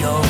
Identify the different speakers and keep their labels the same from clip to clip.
Speaker 1: your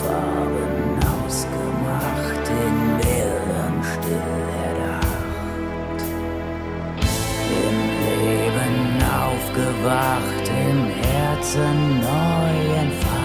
Speaker 1: Farben ausgemacht, in Bildern still erdacht. Im Leben aufgewacht, im Herzen neu entfacht.